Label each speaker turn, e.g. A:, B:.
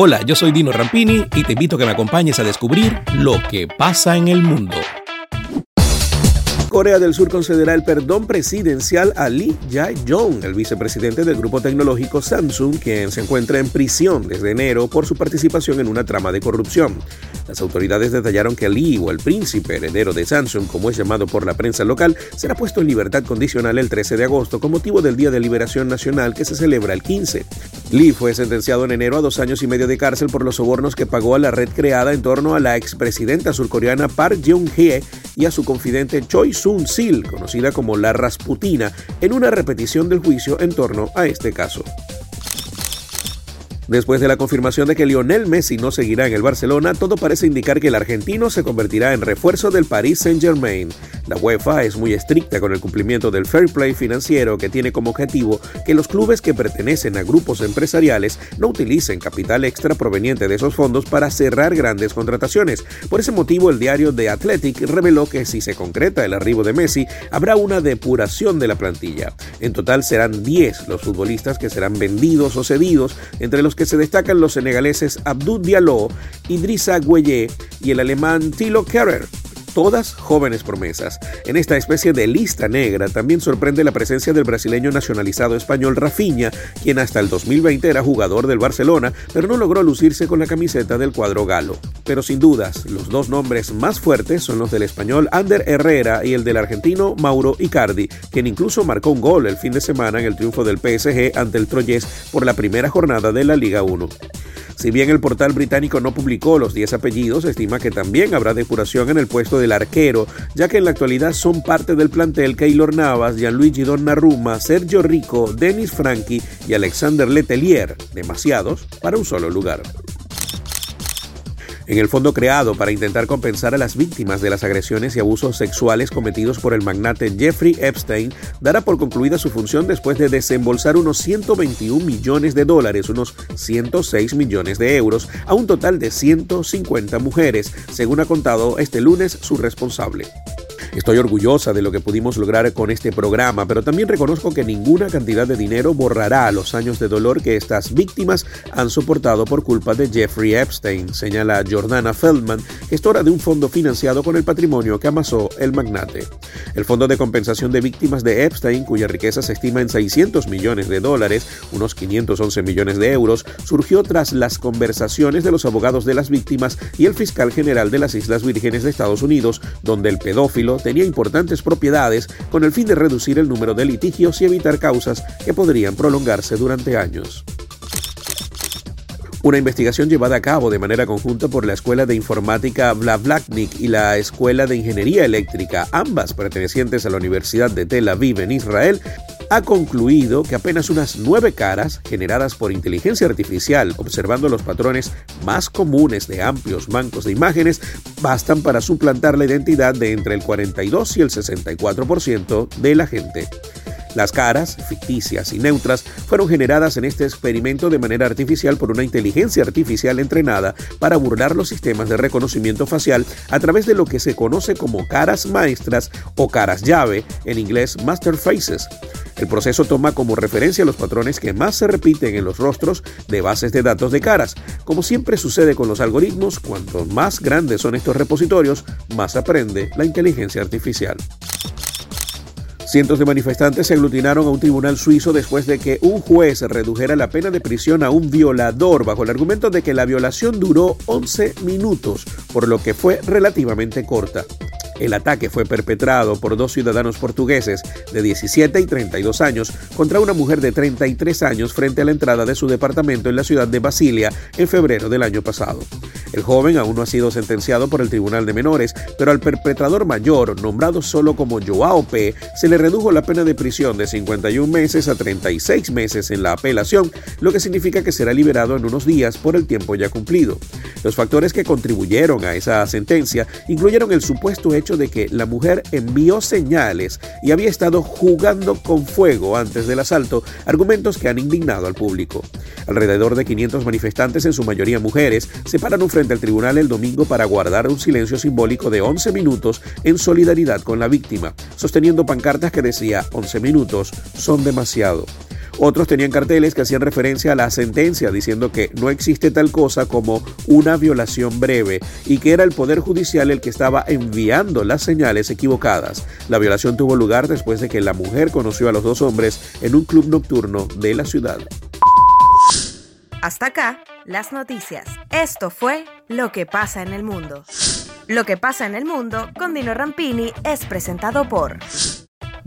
A: Hola, yo soy Dino Rampini y te invito a que me acompañes a descubrir lo que pasa en el mundo.
B: Corea del Sur concederá el perdón presidencial a Lee Jae-yong, el vicepresidente del grupo tecnológico Samsung, quien se encuentra en prisión desde enero por su participación en una trama de corrupción. Las autoridades detallaron que Lee, o el príncipe heredero de Samsung, como es llamado por la prensa local, será puesto en libertad condicional el 13 de agosto con motivo del Día de Liberación Nacional que se celebra el 15. Lee fue sentenciado en enero a dos años y medio de cárcel por los sobornos que pagó a la red creada en torno a la expresidenta surcoreana Park Geun-hye y a su confidente Choi Soon-sil, conocida como la Rasputina, en una repetición del juicio en torno a este caso. Después de la confirmación de que Lionel Messi no seguirá en el Barcelona, todo parece indicar que el argentino se convertirá en refuerzo del Paris Saint-Germain. La UEFA es muy estricta con el cumplimiento del fair play financiero que tiene como objetivo que los clubes que pertenecen a grupos empresariales no utilicen capital extra proveniente de esos fondos para cerrar grandes contrataciones. Por ese motivo, el diario The Athletic reveló que si se concreta el arribo de Messi, habrá una depuración de la plantilla. En total serán 10 los futbolistas que serán vendidos o cedidos, entre los que se destacan los senegaleses Abdou Diallo, Idrissa Gueye y el alemán Thilo Kerrer todas jóvenes promesas. En esta especie de lista negra también sorprende la presencia del brasileño nacionalizado español Rafinha, quien hasta el 2020 era jugador del Barcelona, pero no logró lucirse con la camiseta del cuadro galo. Pero sin dudas, los dos nombres más fuertes son los del español Ander Herrera y el del argentino Mauro Icardi, quien incluso marcó un gol el fin de semana en el triunfo del PSG ante el Troyes por la primera jornada de la Liga 1. Si bien el portal británico no publicó los 10 apellidos, estima que también habrá depuración en el puesto del arquero, ya que en la actualidad son parte del plantel Keylor Navas, Gianluigi Donnarumma, Sergio Rico, Denis Franchi y Alexander Letelier, demasiados para un solo lugar. En el fondo creado para intentar compensar a las víctimas de las agresiones y abusos sexuales cometidos por el magnate Jeffrey Epstein, dará por concluida su función después de desembolsar unos 121 millones de dólares, unos 106 millones de euros, a un total de 150 mujeres, según ha contado este lunes su responsable. Estoy orgullosa de lo que pudimos lograr con este programa, pero también reconozco que ninguna cantidad de dinero borrará los años de dolor que estas víctimas han soportado por culpa de Jeffrey Epstein, señala Jordana Feldman, gestora de un fondo financiado con el patrimonio que amasó el magnate. El Fondo de Compensación de Víctimas de Epstein, cuya riqueza se estima en 600 millones de dólares, unos 511 millones de euros, surgió tras las conversaciones de los abogados de las víctimas y el fiscal general de las Islas Vírgenes de Estados Unidos, donde el pedófilo tenía importantes propiedades con el fin de reducir el número de litigios y evitar causas que podrían prolongarse durante años. Una investigación llevada a cabo de manera conjunta por la Escuela de Informática Blavlaknik y la Escuela de Ingeniería Eléctrica, ambas pertenecientes a la Universidad de Tel Aviv en Israel, ha concluido que apenas unas nueve caras generadas por inteligencia artificial, observando los patrones más comunes de amplios bancos de imágenes, bastan para suplantar la identidad de entre el 42 y el 64% de la gente. Las caras, ficticias y neutras, fueron generadas en este experimento de manera artificial por una inteligencia artificial entrenada para burlar los sistemas de reconocimiento facial a través de lo que se conoce como caras maestras o caras llave, en inglés Master Faces. El proceso toma como referencia los patrones que más se repiten en los rostros de bases de datos de caras. Como siempre sucede con los algoritmos, cuanto más grandes son estos repositorios, más aprende la inteligencia artificial. Cientos de manifestantes se aglutinaron a un tribunal suizo después de que un juez redujera la pena de prisión a un violador bajo el argumento de que la violación duró 11 minutos, por lo que fue relativamente corta. El ataque fue perpetrado por dos ciudadanos portugueses de 17 y 32 años contra una mujer de 33 años frente a la entrada de su departamento en la ciudad de Basilia en febrero del año pasado. El joven aún no ha sido sentenciado por el Tribunal de Menores, pero al perpetrador mayor, nombrado solo como Joao P., se le redujo la pena de prisión de 51 meses a 36 meses en la apelación, lo que significa que será liberado en unos días por el tiempo ya cumplido. Los factores que contribuyeron a esa sentencia incluyeron el supuesto de que la mujer envió señales y había estado jugando con fuego antes del asalto, argumentos que han indignado al público. Alrededor de 500 manifestantes, en su mayoría mujeres, se pararon frente al tribunal el domingo para guardar un silencio simbólico de 11 minutos en solidaridad con la víctima, sosteniendo pancartas que decía 11 minutos son demasiado.
C: Otros tenían carteles que hacían referencia a la sentencia, diciendo que no existe tal cosa como una violación breve y que era el Poder Judicial el que estaba enviando las señales equivocadas. La violación tuvo lugar después de que la mujer conoció a los dos hombres en un club nocturno de la ciudad.
D: Hasta acá, las noticias. Esto fue Lo que pasa en el mundo. Lo que pasa en el mundo con Dino Rampini es presentado por